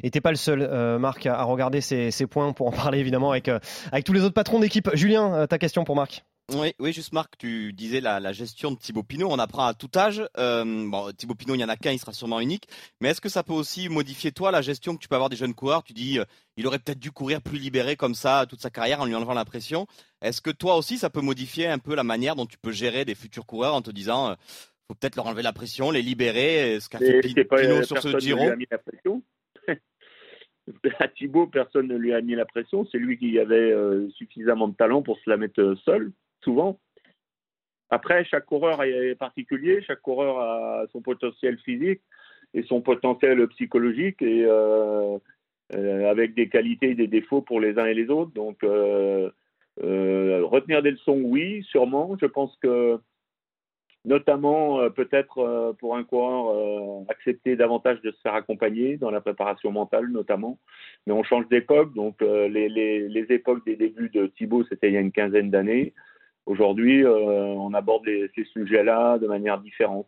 Et t'es pas le seul, euh, Marc, à regarder ces, ces points pour en parler évidemment avec, avec tous les autres patrons d'équipe. Julien, ta question pour Marc Oui, oui, juste Marc, tu disais la, la gestion de Thibaut Pinot, on apprend à tout âge. Euh, bon, Thibaut Pinot, il y en a qu'un, il sera sûrement unique. Mais est-ce que ça peut aussi modifier toi la gestion que tu peux avoir des jeunes coureurs? Tu dis, euh, il aurait peut-être dû courir plus libéré comme ça toute sa carrière en lui enlevant la pression. Est-ce que toi aussi, ça peut modifier un peu la manière dont tu peux gérer des futurs coureurs en te disant, euh, faut peut-être leur enlever la pression, les libérer, euh, ce qu'a fait pas- Pinot sur personne ce Giro? lui a mis la pression. à Thibaut, personne ne lui a mis la pression. C'est lui qui avait euh, suffisamment de talent pour se la mettre euh, seul, souvent. Après, chaque coureur est particulier, chaque coureur a son potentiel physique et son potentiel psychologique et euh, euh, avec des qualités et des défauts pour les uns et les autres. Donc, euh, retenir des leçons, oui, sûrement. Je pense que notamment peut-être pour un coureur accepter davantage de se faire accompagner dans la préparation mentale notamment. Mais on change d'époque, donc les, les, les époques des débuts de Thibaut, c'était il y a une quinzaine d'années. Aujourd'hui, euh, on aborde les- ces sujets-là de manière différente.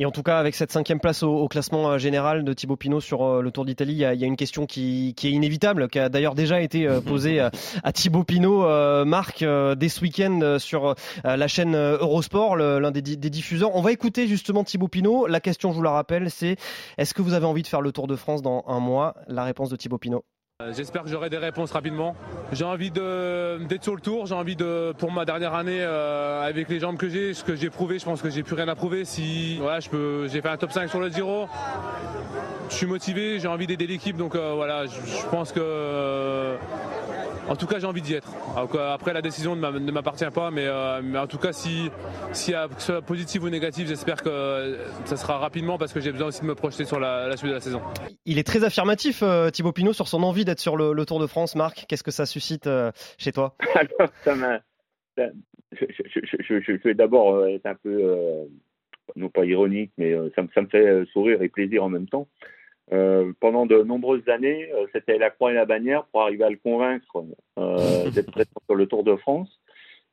Et en tout cas, avec cette cinquième place au, au classement euh, général de Thibaut Pinot sur euh, le Tour d'Italie, il y, a- il y a une question qui, qui est inévitable, qui a d'ailleurs déjà été posée à, à Thibaut Pinot, euh, Marc, euh, dès ce week-end sur euh, la chaîne Eurosport, l'un des, des diffuseurs. On va écouter justement Thibaut Pinot. La question, je vous la rappelle, c'est est-ce que vous avez envie de faire le Tour de France dans un mois? La réponse de Thibaut Pinot. Euh, J'espère que j'aurai des réponses rapidement. J'ai envie d'être sur le tour. J'ai envie de, pour ma dernière année, euh, avec les jambes que j'ai, ce que j'ai prouvé, je pense que j'ai plus rien à prouver. Si, voilà, j'ai fait un top 5 sur le Giro. Je suis motivé, j'ai envie d'aider l'équipe, donc euh, voilà, je, pense que, en tout cas, j'ai envie d'y être. Après, la décision ne m'a- ne m'appartient pas, mais, euh, mais en tout cas, si, si que ce soit positif ou négatif, j'espère que euh, ça sera rapidement parce que j'ai besoin aussi de me projeter sur la, la suite de la saison. Il est très affirmatif, euh, Thibaut Pinot, sur son envie d'être sur le, le Tour de France. Marc, qu'est-ce que ça suscite chez toi? Alors, ça m'a. Je, je- je- je- je vais d'abord être un peu, euh, non pas ironique, mais ça, me- ça me fait sourire et plaisir en même temps. Euh, pendant de nombreuses années, euh, c'était la croix et la bannière pour arriver à le convaincre euh, d'être présent sur le Tour de France.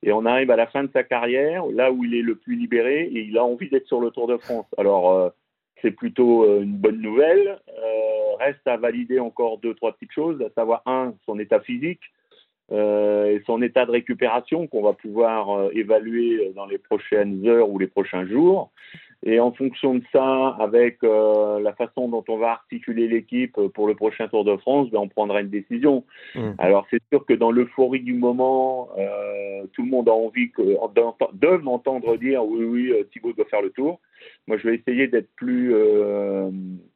Et on arrive à la fin de sa carrière, là où il est le plus libéré, et il a envie d'être sur le Tour de France. Alors, euh, c'est plutôt une bonne nouvelle. Reste à valider encore deux, trois petites choses, à savoir, un, son état physique et son état de récupération qu'on va pouvoir évaluer dans les prochaines heures ou les prochains jours. Et en fonction de ça, avec euh, la façon dont on va articuler l'équipe pour le prochain Tour de France, ben, on prendra une décision. Alors c'est sûr que dans l'euphorie du moment, euh, tout le monde a envie que, de m'entendre dire oui, oui, euh, Thibaut doit faire le tour. Moi, je vais essayer d'être plus euh,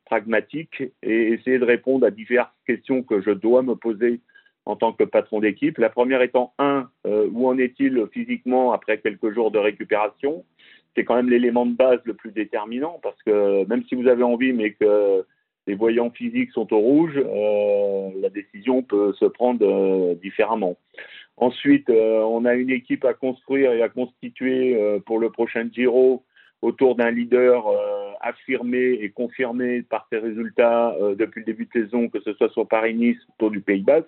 pragmatique et essayer de répondre à diverses questions que je dois me poser en tant que patron d'équipe. La première étant un, où en est-il physiquement après quelques jours de récupération? C'est quand même l'élément de base le plus déterminant parce que même si vous avez envie, mais que les voyants physiques sont au rouge, la décision peut se prendre différemment. Ensuite, on a une équipe à construire et à constituer pour le prochain Giro autour d'un leader euh, affirmé et confirmé par ses résultats euh, depuis le début de saison, que ce soit sur Paris-Nice ou autour du Pays Basque.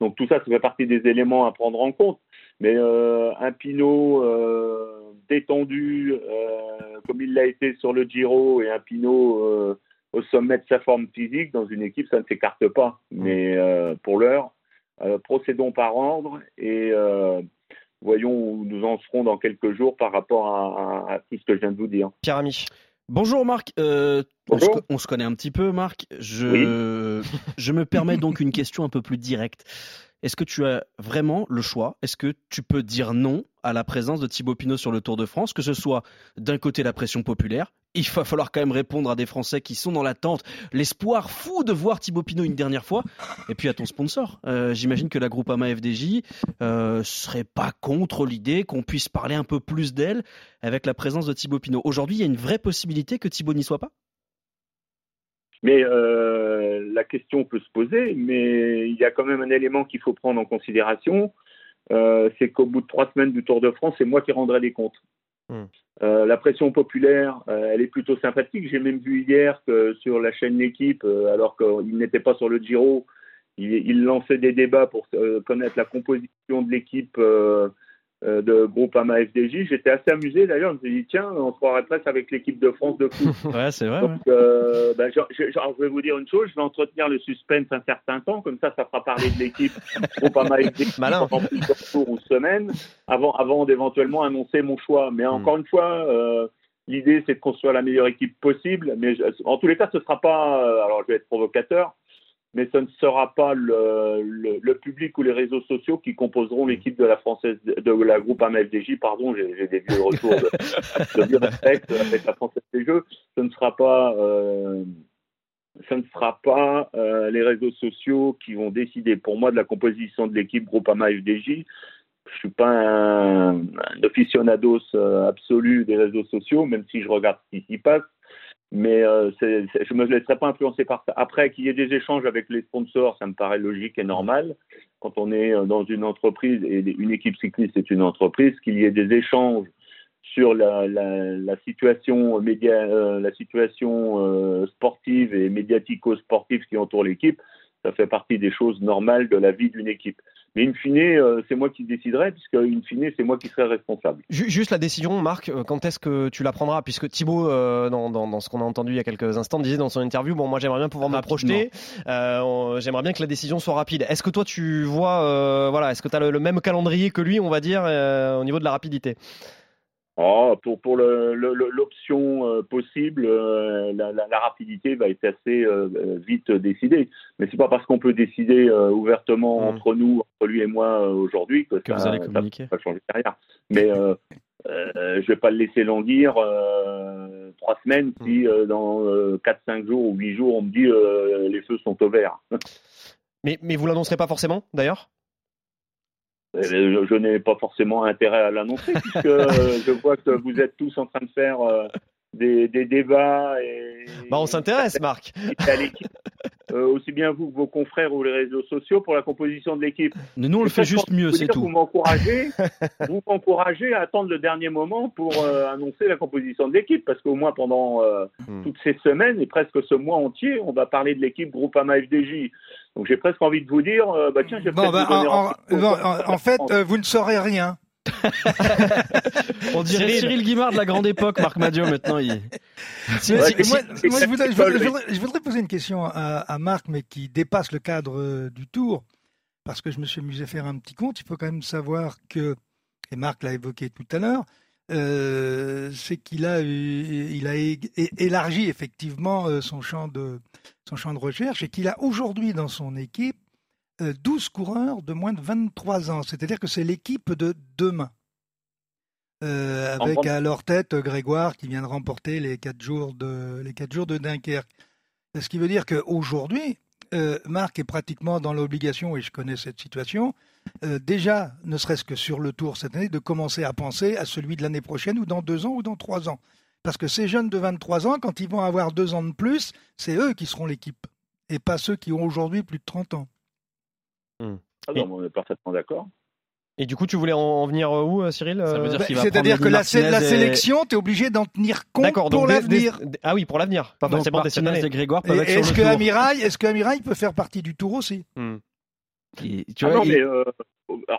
Donc tout ça, ça fait partie des éléments à prendre en compte. Mais euh, un Pinot détendu, comme il l'a été sur le Giro, et un Pinot au sommet de sa forme physique, dans une équipe, ça ne s'écarte pas. Mais pour l'heure, procédons par ordre et voyons où nous en serons dans quelques jours par rapport à, tout ce que je viens de vous dire. Pierre Ami. Bonjour Marc, euh, On, se, connaît un petit peu Marc. Je, je me permets donc une question un peu plus directe. Est-ce que tu as vraiment le choix? Est-ce que tu peux dire non à la présence de Thibaut Pinot sur le Tour de France, que ce soit d'un côté la pression populaire, il va falloir quand même répondre à des Français qui sont dans l'attente, l'espoir fou de voir Thibaut Pinot une dernière fois, et puis à ton sponsor. Euh, j'imagine que la Groupama FDJ euh, serait pas contre l'idée qu'on puisse parler un peu plus d'elle avec la présence de Thibaut Pinot. Aujourd'hui, il y a une vraie possibilité que Thibaut n'y soit pas? Mais euh, la question peut se poser, mais il y a quand même un élément qu'il faut prendre en considération, euh, c'est qu'au bout de trois semaines du Tour de France, c'est moi qui rendrai les comptes. Hmm. Euh, la pression populaire, elle est plutôt sympathique. J'ai même vu hier que sur la chaîne L'équipe, alors qu'il n'était pas sur le Giro, il, il, lançait des débats pour connaître la composition de l'équipe euh, de groupe AMA FDJ. J'étais assez amusé d'ailleurs. Je me suis dit, tiens, on se croirait presque avec l'équipe de France de foot. ouais, c'est vrai. Donc, euh, ben, genre, je, vais vous dire une chose, je vais entretenir le suspense un certain temps, comme ça, ça fera parler de l'équipe groupe AMA FDJ pendant plusieurs jours ou semaines, avant, avant d'éventuellement annoncer mon choix. Mais encore une fois, euh, l'idée, c'est de construire la meilleure équipe possible. Mais en tous les cas, ce sera pas, alors je vais être provocateur, mais ce ne sera pas le, le, public ou les réseaux sociaux qui composeront l'équipe de la française de la groupe AMFDJ, pardon, j'ai des vieux retours de, de respect avec la française des jeux. Ce ne sera pas euh, ce ne sera pas euh, les réseaux sociaux qui vont décider pour moi de la composition de l'équipe groupe AMFDJ. Je suis pas un, un aficionados euh, absolu des réseaux sociaux, même si je regarde ce qui s'y passe mais euh, je ne me laisserai pas influencer par ça. Après, qu'il y ait des échanges avec les sponsors, ça me paraît logique et normal. Quand on est euh, dans une entreprise, et une équipe cycliste est une entreprise, qu'il y ait des échanges sur la, la, la situation, média, euh, la situation sportive et médiatico-sportive qui entoure l'équipe, ça fait partie des choses normales de la vie d'une équipe. Mais in fine, euh, c'est moi qui déciderai, puisque in fine, c'est moi qui serai responsable. Juste la décision, Marc, euh, quand est-ce que tu la prendras? Puisque Thibaut, euh, dans, dans, ce qu'on a entendu il y a quelques instants, disait dans son interview, bon, moi j'aimerais bien pouvoir me projeter, j'aimerais bien que la décision soit rapide. Est-ce que toi tu vois, voilà, est-ce que tu as le, même calendrier que lui, on va dire, au niveau de la rapidité? Oh, pour pour l'option euh, possible, euh, la, la, la, rapidité va être assez euh, vite décidée. Mais c'est pas parce qu'on peut décider ouvertement hmm. entre nous, entre lui et moi aujourd'hui que, ça, vous allez communiquer. va changer derrière. Mais je vais pas le laisser languir trois semaines si hmm. dans quatre, cinq jours ou huit jours on me dit les feux sont au vert. mais mais vous l'annoncerez pas forcément d'ailleurs? Euh, je, n'ai pas forcément intérêt à l'annoncer puisque euh, je vois que vous êtes tous en train de faire euh, des, des, débats. Et, bah on s'intéresse, Marc. aussi bien vous que vos confrères ou les réseaux sociaux pour la composition de l'équipe. Nous, on le fait juste mieux, c'est tout. Vous m'encouragez, vous m'encouragez à attendre le dernier moment pour annoncer la composition de l'équipe, parce qu'au moins pendant hmm. toutes ces semaines et presque ce mois entier, on va parler de l'équipe Groupama FDJ. Donc j'ai presque envie de vous dire, euh, bah tiens, j'ai bon, bah, en, en, fait, euh, vous ne saurez rien. On dirait Cyril, Guimard de la grande époque, Marc Madio maintenant. Il... je, voudrais, poser une question à, Marc, mais qui dépasse le cadre euh, du tour, parce que je me suis amusé à faire un petit compte. Il faut quand même savoir que, et Marc l'a évoqué tout à l'heure, euh, c'est qu'il a, il a élargi effectivement son champ de, son champ de recherche et qu'il a aujourd'hui dans son équipe 12 euh, coureurs de moins de 23 ans. C'est-à-dire que c'est l'équipe de demain. avec à leur tête Grégoire qui vient de remporter les 4 jours de, les quatre jours de Dunkerque. Ce qui veut dire qu'aujourd'hui, euh, Marc est pratiquement dans l'obligation, et je connais cette situation, euh, déjà, ne serait-ce que sur le tour cette année, de commencer à penser à celui de l'année prochaine ou dans deux ans ou dans trois ans. Parce que ces jeunes de 23 ans, quand ils vont avoir deux ans de plus, c'est eux qui seront l'équipe, et pas ceux qui ont aujourd'hui plus de 30 ans. Ah non, on est parfaitement d'accord. Et du coup, tu voulais en venir où, euh, Cyril Bah, C'est-à-dire que la, la sélection, tu es obligé d'en tenir compte pour donc l'avenir. des- Ah oui, pour l'avenir, pas forcément des et Grégoire peuvent être Est-ce que. Amirail, est-ce que Amirail peut faire partie du tour aussi? Hmm. Et tu Ah vois, non, il- mais euh,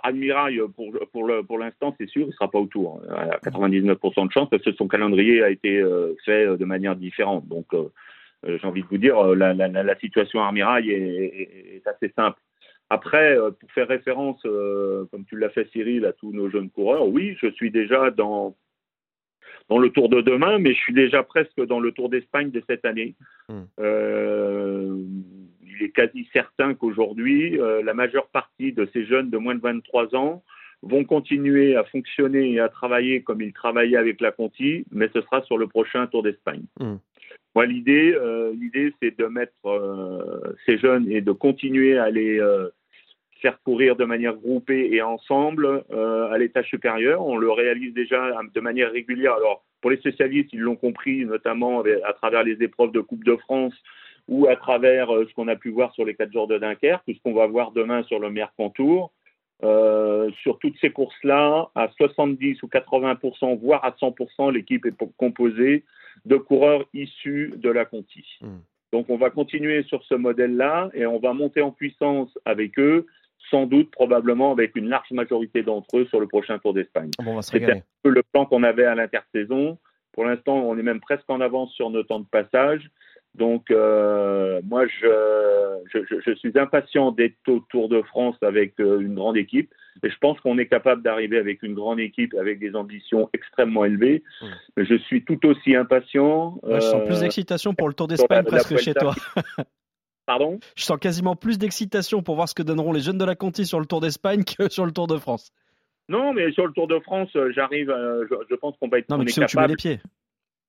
Admirail, pour, pour, le, pour l'instant, c'est sûr, il ne sera pas au tour. Il a 99% de chance parce que son calendrier a été euh, fait euh, de manière différente. Donc, euh, euh, j'ai envie de vous dire, euh, la, la, la- situation Admirail est, est- est assez simple. Après, euh, pour faire référence, euh, comme tu l'as fait Cyril, à tous nos jeunes coureurs, oui, je suis déjà dans, dans le Tour de demain, mais je suis déjà presque dans le Tour d'Espagne de cette année. Euh, il est quasi certain qu'aujourd'hui, euh, la majeure partie de ces jeunes de moins de 23 ans vont continuer à fonctionner et à travailler comme ils travaillaient avec la Conti, mais ce sera sur le prochain Tour d'Espagne. Hmm. Moi, l'idée, euh, l'idée, c'est de mettre euh, ces jeunes et de continuer à les euh, faire courir de manière groupée et ensemble à l'étage supérieur. On le réalise déjà de manière régulière. Alors, pour les spécialistes, ils l'ont compris, notamment à travers les épreuves de Coupe de France ou à travers euh, ce qu'on a pu voir sur les quatre jours de Dunkerque, tout ce qu'on va voir demain sur le Mercantour. Euh, sur toutes ces courses-là, à 70 ou 80% voire à 100% l'équipe est po- composée de coureurs issus de la Conti. Donc on va continuer sur ce modèle-là et on va monter en puissance avec eux, sans doute probablement avec une large majorité d'entre eux sur le prochain Tour d'Espagne. Bon, on va se C'était un peu le plan qu'on avait à l'intersaison. Pour l'instant, on est même presque en avance sur nos temps de passage. Donc, euh, moi, je, je, suis impatient d'être au Tour de France avec euh, une grande équipe. Et je pense qu'on est capable d'arriver avec une grande équipe, avec des ambitions extrêmement élevées. Mais je suis tout aussi impatient. Moi, je sens euh, plus d'excitation pour le Tour d'Espagne la presque chez toi. Pardon? Je sens quasiment plus d'excitation pour voir ce que donneront les jeunes de la Conti sur le Tour d'Espagne que sur le Tour de France. Non, mais sur le Tour de France, j'arrive, je, je pense qu'on va être Non, on mais tu sais où tu mets les pieds.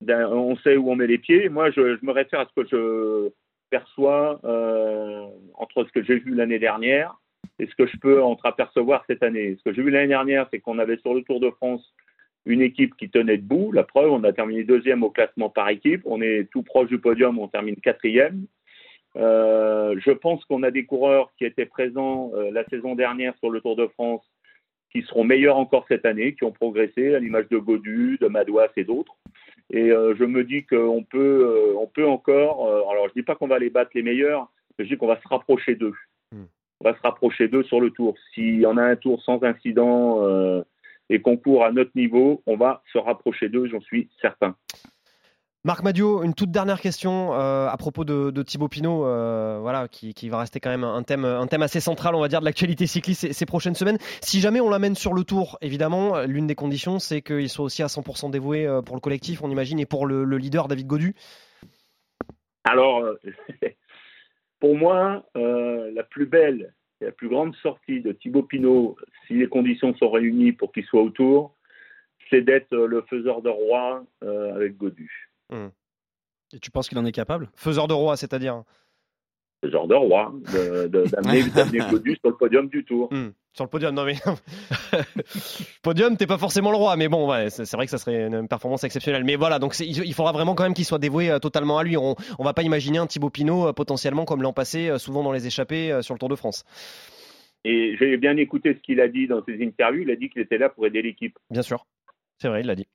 D'un- on sait où on met les pieds. Moi, je, je me réfère à ce que je perçois euh, entre ce que j'ai vu l'année dernière et ce que je peux entreapercevoir cette année. Ce que j'ai vu l'année dernière, c'est qu'on avait sur le Tour de France une équipe qui tenait debout. La preuve, on a terminé deuxième au classement par équipe. On est tout proche du podium, on termine quatrième. Euh, je pense qu'on a des coureurs qui étaient présents euh, la saison dernière sur le Tour de France qui seront meilleurs encore cette année, qui ont progressé, à l'image de Godu, de Madouas et d'autres. Et euh, je me dis qu'on peut, euh, on peut encore. euh, alors, je dis pas qu'on va les battre les meilleurs, mais je dis qu'on va se rapprocher d'eux. On va se rapprocher d'eux sur le tour. S'il y en a un tour sans incident et qu'on court à notre niveau, on va se rapprocher d'eux, j'en suis certain. Marc Madio, une toute dernière question euh, à propos de, Thibaut Pinot, euh, voilà, qui, va rester quand même un thème, assez central, on va dire, de l'actualité cycliste ces, prochaines semaines. Si jamais on l'amène sur le tour, évidemment, l'une des conditions, c'est qu'il soit aussi à 100% dévoué euh, pour le collectif, on imagine, et pour le, le leader David Godu. Alors, pour moi, la plus belle et la plus grande sortie de Thibaut Pinot, si les conditions sont réunies pour qu'il soit autour, c'est d'être le faiseur de roi avec Godu. Et tu penses qu'il en est capable? Faiseur de roi, c'est-à-dire? Faiseur de roi, d'amener Godu sur le podium du tour. Hmm, Sur le podium, non mais. podium, t'es pas forcément le roi, mais bon, ouais, c'est vrai que ça serait une performance exceptionnelle. Mais voilà, donc il faudra vraiment quand même qu'il soit dévoué euh, totalement à lui. On, on va pas imaginer un Thibaut Pinot euh, potentiellement comme l'an passé, euh, souvent dans les échappées sur le Tour de France. Et j'ai bien écouté ce qu'il a dit dans ses interviews. Il a dit qu'il était là pour aider l'équipe. Bien sûr, c'est vrai, il l'a dit.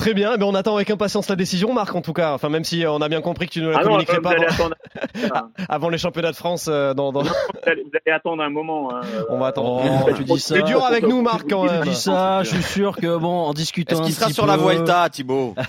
Très bien, ben on attend avec impatience la décision, Marc, en tout cas. Enfin, même si on a bien compris que tu ne la Ah communiquerais pas allez avant, les championnats de France. euh, dans, dans- vous allez- vous allez attendre un moment. hein. On va attendre. Oh, tu dis ça. C'est dur avec nous, Marc, quand Tu dis ça, je suis sûr que bon, en discutant Est-ce qu'il sera petit sur la peu- Vuelta, Thibaut?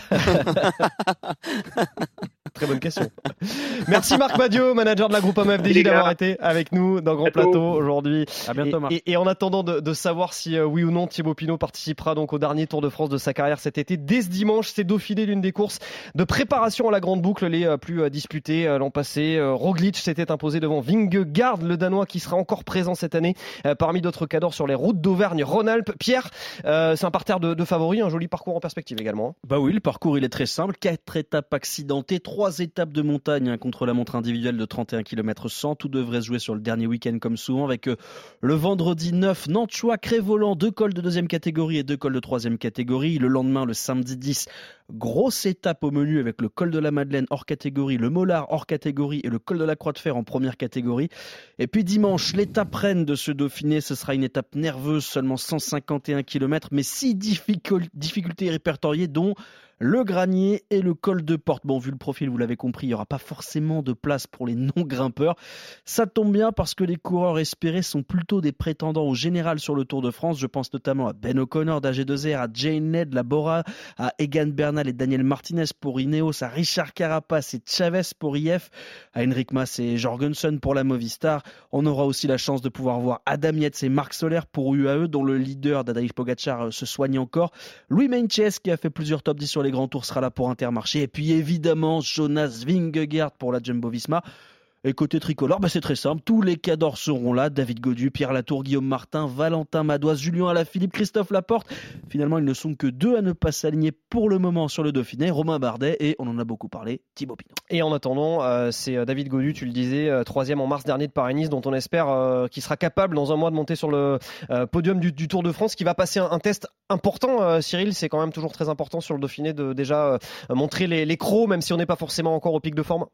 Très bonne question. Merci Marc Madio, manager de la groupe Les FDJ, gars. d'avoir été avec nous dans Grand. Plateau aujourd'hui. À bientôt, Marc. Et, et en attendant de, de savoir si euh, oui ou non Thibaut Pinot participera donc au dernier Tour de France de sa carrière cet été, dès ce dimanche, c'est Dauphiné l'une des courses de préparation à la grande boucle les euh, plus euh, disputées euh, l'an passé. Euh, Roglic s'était imposé devant Vingegaard, le Danois qui sera encore présent cette année euh, parmi d'autres cadors sur les routes d'Auvergne-Rhône-Alpes. Pierre, euh, c'est un parterre de, de favoris, un joli parcours en perspective également. Bah oui, le parcours il est très simple. Quatre étapes accidentées, trois trois étapes de montagne hein, contre la montre individuelle de 31 km 100. Tout devrait se jouer sur le dernier week-end comme souvent avec euh, le vendredi 9 Nantua, Crévolant, deux cols de deuxième catégorie et deux cols de troisième catégorie. Le lendemain, le samedi 10, grosse étape au menu avec le col de la Madeleine hors catégorie, le Mollard hors catégorie et le col de la Croix de Fer en première catégorie. Et puis dimanche, l'étape reine de ce Dauphiné, ce sera une étape nerveuse, seulement 151 km, mais six difficultés répertoriées dont le granier et le col de porte. Bon, vu le profil, vous l'avez compris, il n'y aura pas forcément de place pour les non-grimpeurs. Ça tombe bien parce que les coureurs espérés sont plutôt des prétendants au général sur le Tour de France. Je pense notamment à Ben O'Connor d'AG2R, à Jane Ned, la Bora, à Egan Bernal et Daniel Martinez pour Ineos, à Richard Carapace et Chavez pour IF, à Henrik Mas et Jorgensen pour la Movistar. On aura aussi la chance de pouvoir voir Adam Yates et Marc Soler pour UAE, dont le leader d'Adaïf Pogacar euh, se soigne encore. Louis Menches qui a fait plusieurs top 10 sur les Grand Tour sera là pour Intermarché. Et puis évidemment, Jonas Vingegaard pour la Jumbo-Visma. Et côté tricolore, bah c'est très simple. Tous les cadors seront là. David Godu, Pierre Latour, Guillaume Martin, Valentin Madoise, Julien Alaphilippe, Christophe Laporte. Finalement, ils ne sont que deux à ne pas s'aligner pour le moment sur le Dauphiné. Romain Bardet et, on en a beaucoup parlé, Thibaut Pinot. Et en attendant, euh, c'est euh, David Godu, tu le disais, euh, troisième en mars dernier de Paris-Nice, dont on espère qu'il sera capable dans un mois de monter sur le podium du, Tour de France, qui va passer un, test important, Cyril. C'est quand même toujours très important sur le Dauphiné de déjà montrer les, les crocs, même si on n'est pas forcément encore au pic de forme.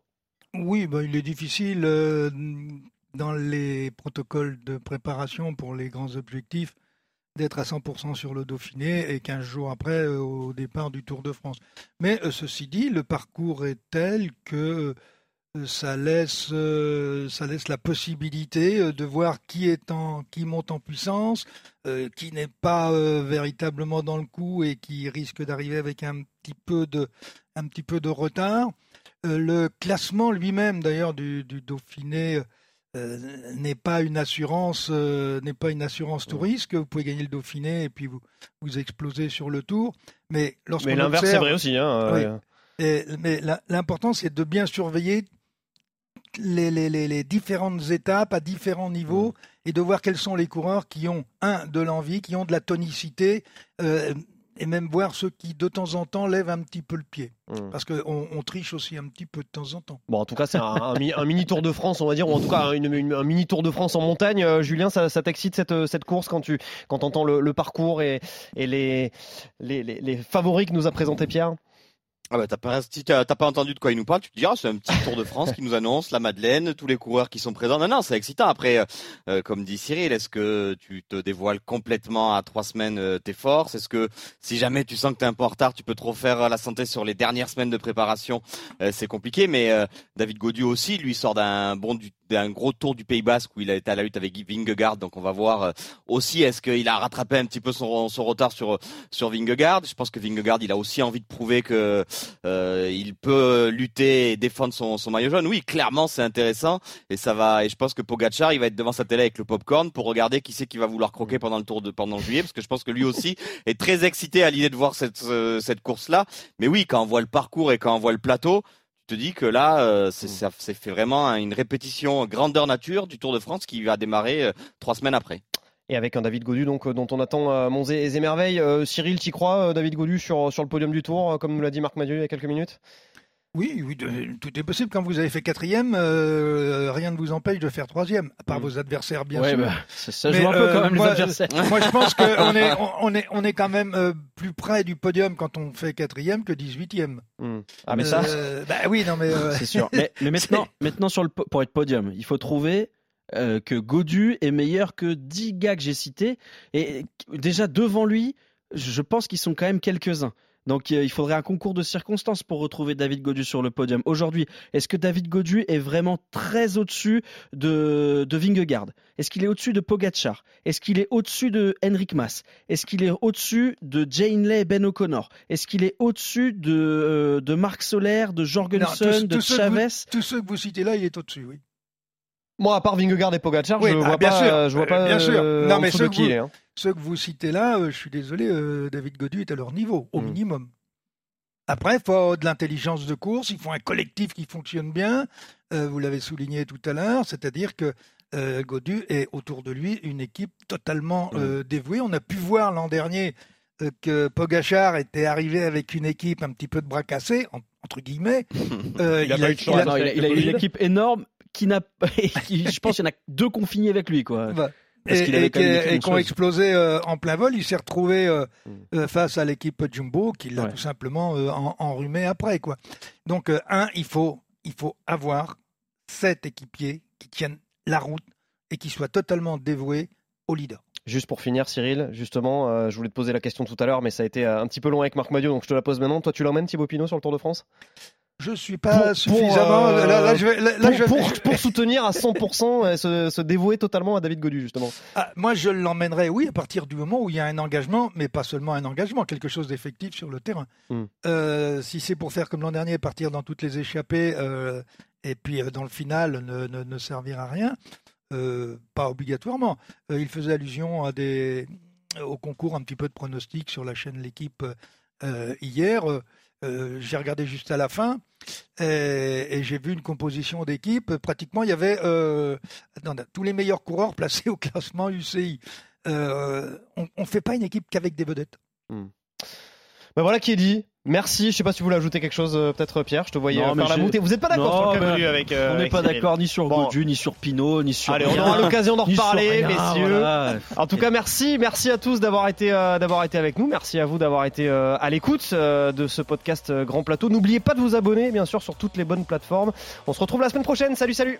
Oui, bah, il est difficile euh, dans les protocoles de préparation pour les grands objectifs d'être à 100% sur le Dauphiné et 15 jours après euh, au départ du Tour de France. Mais euh, ceci dit, le parcours est tel que ça laisse, ça laisse la possibilité de voir qui, est en, qui monte en puissance, qui n'est pas véritablement dans le coup et qui risque d'arriver avec un petit peu de, un petit peu de retard. Euh, le classement lui-même, d'ailleurs, du, Dauphiné euh, n'est pas une assurance, euh, n'est pas une assurance touriste que vous pouvez gagner le Dauphiné et puis vous vous explosez sur le Tour. Mais mais l'inverse c'est vrai aussi. Hein, mais l'important c'est de bien surveiller les, les, différentes étapes à différents niveaux et de voir quels sont les coureurs qui ont un de l'envie, qui ont de la tonicité et même voir ceux qui de temps en temps lèvent un petit peu le pied. Hmm. Parce qu'on on triche aussi un petit peu de temps en temps. Bon, en tout cas, c'est un, mini Tour de France, on va dire, ou en tout cas un mini Tour de France en montagne. Euh, Julien, ça, t'excite cette, cette course quand tu quand entends le, parcours et, et les, les, les favoris que nous a présenté Pierre? Ah bah t'as pas, si t'as pas entendu de quoi il nous parle, tu te diras c'est un petit Tour de France qui nous annonce la Madeleine, tous les coureurs qui sont présents. Non non, c'est excitant. Après, euh, euh, comme dit Cyril, est-ce que tu te dévoiles complètement à trois semaines euh, tes forces? Est-ce que si jamais tu sens que t'es un peu en retard, tu peux trop faire la santé sur les dernières semaines de préparation? C'est compliqué, mais David Gaudu aussi, lui sort d'un bon du d'un gros tour du Pays Basque où il a été à la lutte avec Vingegaard. Donc on va voir euh, aussi est-ce qu'il a rattrapé un petit peu son, son retard sur sur Vingegaard? Je pense que Vingegaard il a aussi envie de prouver que euh, il peut lutter et défendre son, son maillot jaune. Oui, clairement c'est intéressant et ça va. Et je pense que Pogacar il va être devant sa télé avec le popcorn pour regarder qui c'est qui va vouloir croquer pendant le tour de pendant juillet parce que je pense que lui aussi est très excité à l'idée de voir cette cette course là. Mais oui, quand on voit le parcours et quand on voit le plateau te dis que là, euh, c'est, ça, fait vraiment une répétition grandeur nature du Tour de France qui va démarrer euh, trois semaines après. Et avec un David Godu donc euh, dont on attend Monzé et Merveilles. Cyril, t'y crois, David Godu sur, sur le podium du Tour, comme nous l'a dit Marc Madieu il y a quelques minutes? Oui, oui, tout est possible. Quand vous avez fait quatrième, euh, rien ne vous empêche de faire troisième, à part mm. vos adversaires, bien sûr. Bah, ça joue un peu quand même les adversaires. Moi, je pense qu'on est, on est, on est quand même euh, plus près du podium quand on fait quatrième que dix-huitième. Mm. Ah, mais ça. Euh, bah oui, non, mais. C'est sûr. Mais, maintenant, maintenant sur le, pour être podium, il faut trouver que Godu est meilleur que 10 gars que j'ai cités. Et déjà devant lui, je pense qu'ils sont quand même quelques-uns. Donc euh, il faudrait un concours de circonstances pour retrouver David Godu sur le podium. Aujourd'hui, est-ce que David Godu est vraiment très au-dessus de, de Vingegaard? Est-ce qu'il est au-dessus de Pogacar? Est-ce qu'il est au-dessus de Henrik Mas Est-ce qu'il est au-dessus de Jane Lay et Ben O'Connor? Est-ce qu'il est au-dessus de, euh, de Marc Soler, de Jorgensen, de Chavez? Tous ceux que vous citez là, il est au-dessus, oui. Moi, à part Vingegaard et Pogacar, je, bah, vois pas, sûr, je vois pas. Bien sûr. Non, mais ceux, vous, hein. Ceux que vous citez là, euh, je suis désolé, euh, David Godu est à leur niveau, au hmm. minimum. Après, il faut de l'intelligence de course, il faut un collectif qui fonctionne bien. vous l'avez souligné tout à l'heure, c'est-à-dire que Godu est autour de lui une équipe totalement hmm. dévouée. On a pu voir l'an dernier euh, que Pogachar était arrivé avec une équipe un petit peu de bras cassés, en- entre guillemets. Euh, il, a, pas eu de chance. Non, il a- il a eu une équipe énorme qui n'a. Je pense qu'il y en a deux confinés avec lui, quoi. Bah, Parce et, et et ont chose. explosé euh, en plein vol. Il s'est retrouvé euh, Mm. euh, face à l'équipe Jumbo qui l'a Ouais. tout simplement euh, en- enrhumé après. Quoi. Donc, un, il faut, il faut avoir sept équipiers qui tiennent la route et qui soient totalement dévoués au leader. Juste pour finir, Cyril, justement, je voulais te poser la question tout à l'heure, mais ça a été un petit peu long avec Marc Madiot, donc je te la pose maintenant. Toi, tu l'emmènes, Thibaut Pinot, sur le Tour de France? Je suis pas suffisamment. euh, là, là, je vais, là, pour, je vais- pour- pour soutenir à 100% et se, se dévouer totalement à David Godu, justement. Ah, moi, je l'emmènerai, oui, à partir du moment où il y a un engagement, mais pas seulement un engagement, quelque chose d'effectif sur le terrain. Hmm. Euh, si c'est pour faire comme l'an dernier, partir dans toutes les échappées, euh, et puis euh, dans le final ne, ne, ne servir à rien, euh, pas obligatoirement. Euh, il faisait allusion à des, au concours un petit peu de pronostics sur la chaîne L'équipe euh, hier. Euh, euh, j'ai regardé juste à la fin et, et j'ai vu une composition d'équipe. Pratiquement, il y avait euh, tous les meilleurs coureurs placés au classement UCI. Euh, on ne fait pas une équipe qu'avec des vedettes. Ben voilà qui est dit. Merci. Je sais pas si vous voulez ajouter quelque chose, euh, peut-être Pierre. Je te voyais Non, euh, mais faire la j'ai- montée. Vous n'êtes pas d'accord sur le mais Godu avec. euh, on n'est avec pas Cyril. d'accord ni sur Bon. Godu, ni sur Pinot, ni sur. Allez, on aura l'occasion d'en reparler, rien, messieurs. voilà. En tout cas, merci, merci à tous d'avoir été, euh, d'avoir été avec nous. Merci à vous d'avoir été euh, à l'écoute euh, de ce podcast euh, Grand Plateau. N'oubliez pas de vous abonner, bien sûr, sur toutes les bonnes plateformes. On se retrouve la semaine prochaine. Salut, salut.